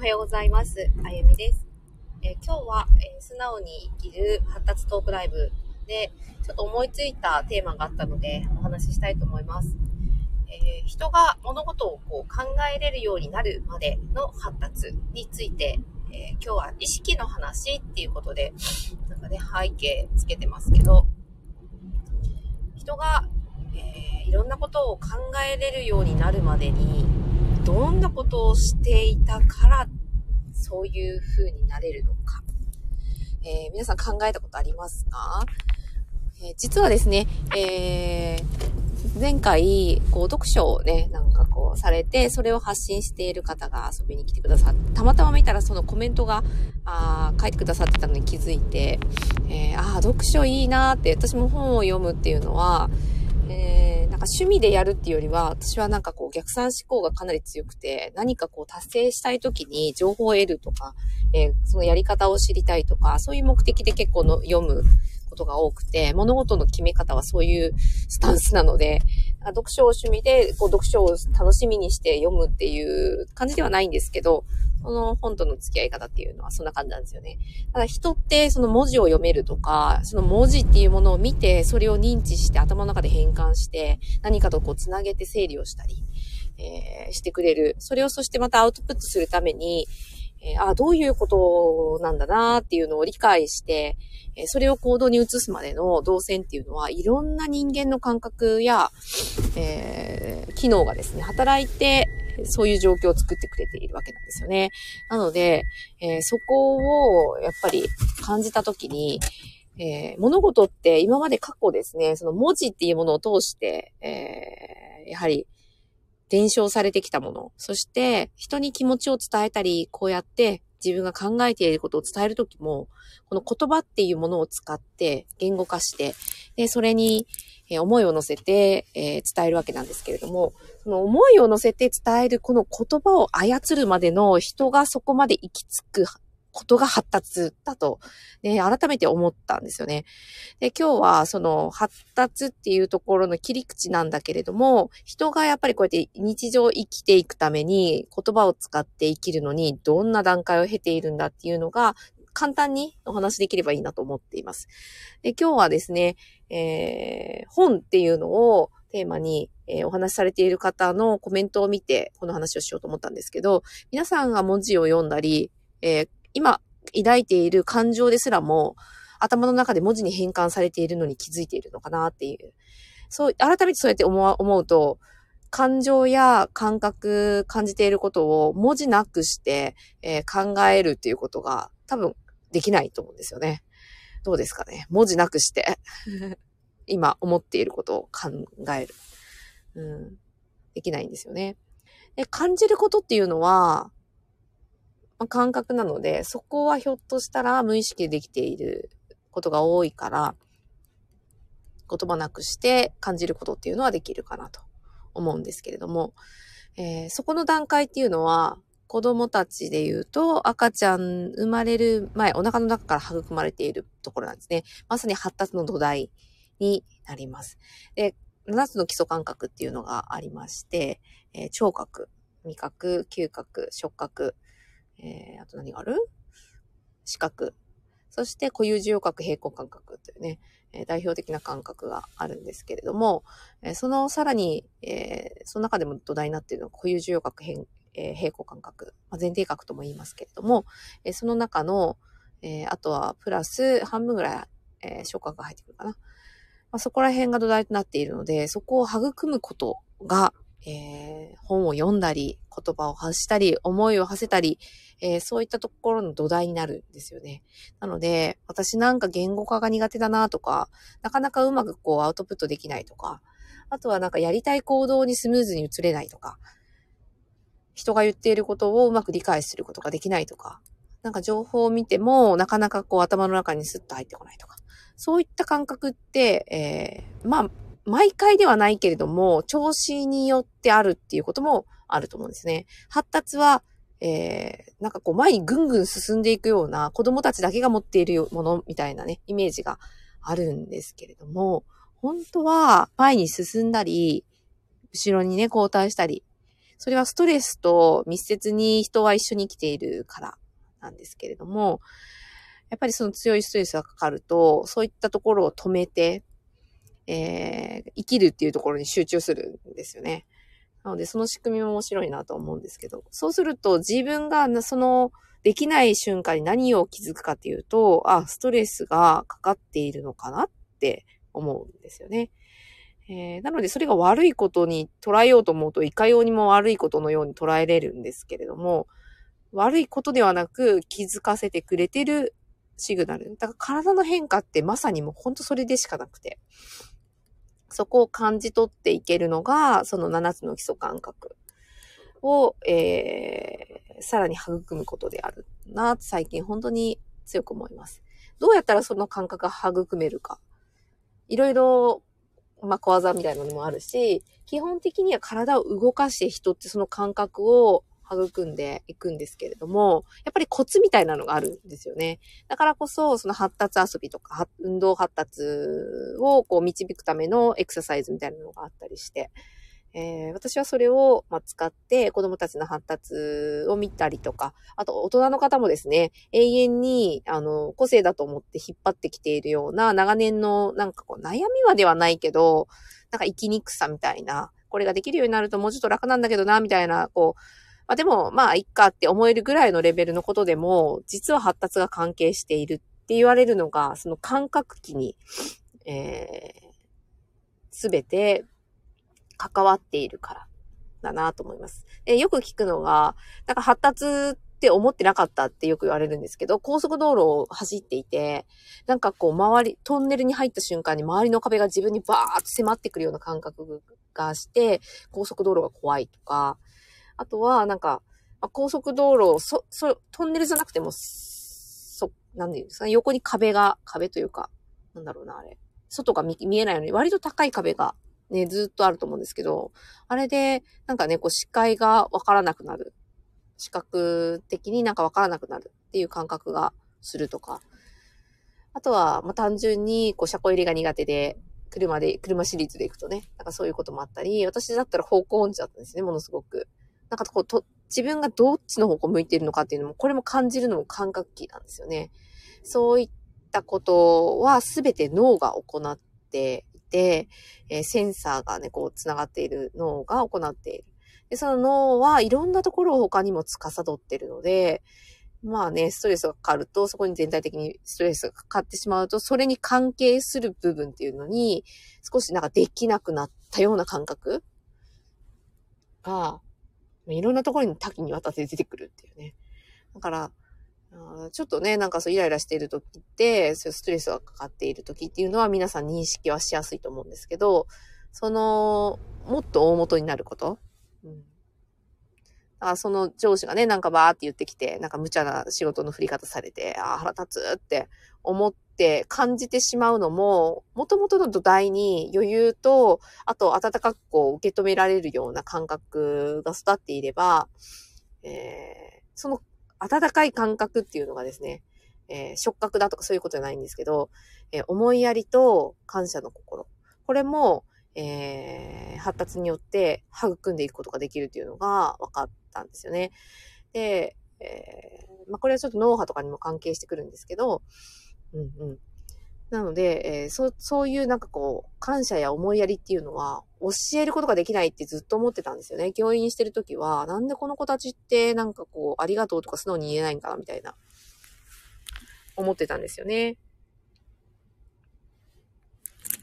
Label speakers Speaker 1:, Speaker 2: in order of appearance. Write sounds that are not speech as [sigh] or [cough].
Speaker 1: おはようございます。あゆみです。えー、今日は、えー、素直に生きる発達トークライブで、ちょっと思いついたテーマがあったので、お話ししたいと思います。えー、人が物事をこう考えれるようになるまでの発達について、え今日は意識の話っていうことで、なんかね、背景つけてますけど、人が、えいろんなことを考えれるようになるまでに、どんなことをしていたから、そういう風になれるのか。えー、皆さん考えたことありますか、えー、実はですね、えー、前回、こう、読書をね、なんかこう、されて、それを発信している方が遊びに来てくださって、たまたま見たらそのコメントが、あ書いてくださってたのに気づいて、えー、ああ、読書いいなって、私も本を読むっていうのは、えー、なんか趣味でやるっていうよりは、私はなんかこう逆算思考がかなり強くて、何かこう達成したい時に情報を得るとか、えー、そのやり方を知りたいとか、そういう目的で結構の読むことが多くて、物事の決め方はそういうスタンスなので、読書を趣味でこう読書を楽しみにして読むっていう感じではないんですけど、その本との付き合い方っていうのはそんな感じなんですよね。ただ人ってその文字を読めるとか、その文字っていうものを見て、それを認知して頭の中で変換して、何かとこう繋げて整理をしたり、えー、してくれる。それをそしてまたアウトプットするために、えー、あどういうことなんだなっていうのを理解して、えー、それを行動に移すまでの動線っていうのは、いろんな人間の感覚や、えー、機能がですね、働いて、そういう状況を作ってくれているわけなんですよね。なので、えー、そこをやっぱり感じたときに、えー、物事って今まで過去ですね、その文字っていうものを通して、えー、やはり伝承されてきたもの、そして人に気持ちを伝えたり、こうやって自分が考えていることを伝えるときも、この言葉っていうものを使って言語化して、で、それに、思いを乗せて、え、伝えるわけなんですけれども、その思いを乗せて伝えるこの言葉を操るまでの人がそこまで行き着くことが発達だと、ね、改めて思ったんですよね。で、今日はその発達っていうところの切り口なんだけれども、人がやっぱりこうやって日常生きていくために言葉を使って生きるのにどんな段階を経ているんだっていうのが簡単にお話できればいいなと思っています。で、今日はですね、えー、本っていうのをテーマに、お話しされている方のコメントを見て、この話をしようと思ったんですけど、皆さんが文字を読んだり、えー、今抱いている感情ですらも、頭の中で文字に変換されているのに気づいているのかなっていう。そう、改めてそうやって思思うと、感情や感覚、感じていることを文字なくして、えー、考えるっていうことが多分できないと思うんですよね。どうですかね？文字なくして [laughs] 今思っていることを考える。うん。できないんですよね。で感じることっていうのは、まあ、感覚なので、そこはひょっとしたら無意識でできていることが多いから、言葉なくして感じることっていうのはできるかなと思うんですけれども、えー、そこの段階っていうのは、子供たちで言うと、赤ちゃん生まれる前、お腹の中から育まれているところなんですね。まさに発達の土台になります。で、7つの基礎感覚っていうのがありまして、えー、聴覚、味覚、嗅覚、触覚、えー、あと何がある？視覚、そして固有受容覚、平行感覚というね、えー、代表的な感覚があるんですけれども、えー、そのさらに、えー、その中でも土台になっているのは固有受容覚、えー、平行感覚、まあ、前提覚とも言いますけれども、えー、その中の、えー、あとはプラス半分ぐらい、えー、触覚が入ってくるかな。まあ、そこら辺が土台となっているので、そこを育むことが、えー、本を読んだり、言葉を発したり、思いを馳せたり、えー、そういったところの土台になるんですよね。なので、私なんか言語化が苦手だなとか、なかなかうまくこうアウトプットできないとか、あとはなんかやりたい行動にスムーズに移れないとか、人が言っていることをうまく理解することができないとか、なんか情報を見てもなかなかこう頭の中にスッと入ってこないとか、そういった感覚って、えー、まあ、毎回ではないけれども、調子によってあるっていうこともあると思うんですね。発達は、えー、なんかこう前にぐんぐん進んでいくような子供たちだけが持っているものみたいなね、イメージがあるんですけれども、本当は前に進んだり、後ろにね、後退したり、それはストレスと密接に人は一緒に生きているからなんですけれども、やっぱりその強いストレスがかかると、そういったところを止めて、ー、生きるっていうところに集中するんですよね。なので、その仕組みも面白いなと思うんですけど、そうすると自分がそのできない瞬間に何を気づくかっていうと、あ、ストレスがかかっているのかなって思うんですよね。えー、なので、それが悪いことに捉えようと思うと、いかようにも悪いことのように捉えれるんですけれども、悪いことではなく気づかせてくれてるシグナル。だから体の変化ってまさにもうほんとそれでしかなくて。そこを感じ取っていけるのが、その7つの基礎感覚を、えー、さらに育むことであるな、最近本当に強く思います。どうやったらその感覚が育めるか。いろいろ、まあ、小技みたいなのもあるし、基本的には体を動かして人ってその感覚を育んでいくんですけれども、やっぱりコツみたいなのがあるんですよね。だからこそ、その発達遊びとか、運動発達をこう導くためのエクササイズみたいなのがあったりして、えー、私はそれを、ま使って子供たちの発達を見たりとか、あと大人の方もですね、永遠に、あの、個性だと思って引っ張ってきているような長年のなんかこう悩みはではないけど、なんか生きにくさみたいな、これができるようになるともうちょっと楽なんだけどな、みたいな、こう、まあでも、まあ、いっかって思えるぐらいのレベルのことでも、実は発達が関係しているって言われるのが、その感覚器に、えす、べて関わっているからだなと思います。えよく聞くのが、なんか発達って思ってなかったってよく言われるんですけど、高速道路を走っていて、なんかこう周り、トンネルに入った瞬間に周りの壁が自分にバーッと迫ってくるような感覚がして、高速道路が怖いとか、あとは、なんか、まあ、高速道路、そ、そ、トンネルじゃなくても、そ、なんで言うんですかね、横に壁が、壁というか、なんだろうな、あれ。外が見えないように、割と高い壁がね、ずっとあると思うんですけど、あれで、なんかね、こう視界がわからなくなる。視覚的になんかわからなくなるっていう感覚がするとか。あとは、まあ、単純に、こう、車庫入れが苦手で、車で、車シリーズで行くとね、なんかそういうこともあったり、私だったら方向音痴だったんですね、ものすごく。なんかこう、と、自分がどっちの方向向いてるのかっていうのも、これも感じるのも感覚器なんですよね。そういったことはすべて脳が行っていて、えー、センサーがね、こう、繋がっている脳が行っている。で、その脳はいろんなところを他にも司ってるので、まあね、ストレスがかかると、そこに全体的にストレスがかかってしまうと、それに関係する部分っていうのに、少しなんかできなくなったような感覚が、いろんなところに多岐にわたって出てくるっていうね。だから、ちょっとね、なんかそうイライラしている時って、そういうストレスがかかっている時っていうのは皆さん認識はしやすいと思うんですけど、その、もっと大元になること。うん。あその上司がね、なんかバーって言ってきて、なんか無茶な仕事の振り方されて、ああ、腹立つって思って感じてしまうのも、元々の土台に余裕と、あと温かくこう受け止められるような感覚が育っていれば、えー、その温かい感覚っていうのがですね、えー、触覚だとかそういうことじゃないんですけど、えー、思いやりと感謝の心。これも、えー、発達によって育んでいくことができるっていうのが分かったんですよね。で、えー、まあ、これはちょっと脳波とかにも関係してくるんですけど、うんうん。なので、えー、そそういうなんかこう、感謝や思いやりっていうのは、教えることができないってずっと思ってたんですよね。教員してるときは、なんでこの子たちってなんかこう、ありがとうとか素直に言えないんかなみたいな、思ってたんですよね。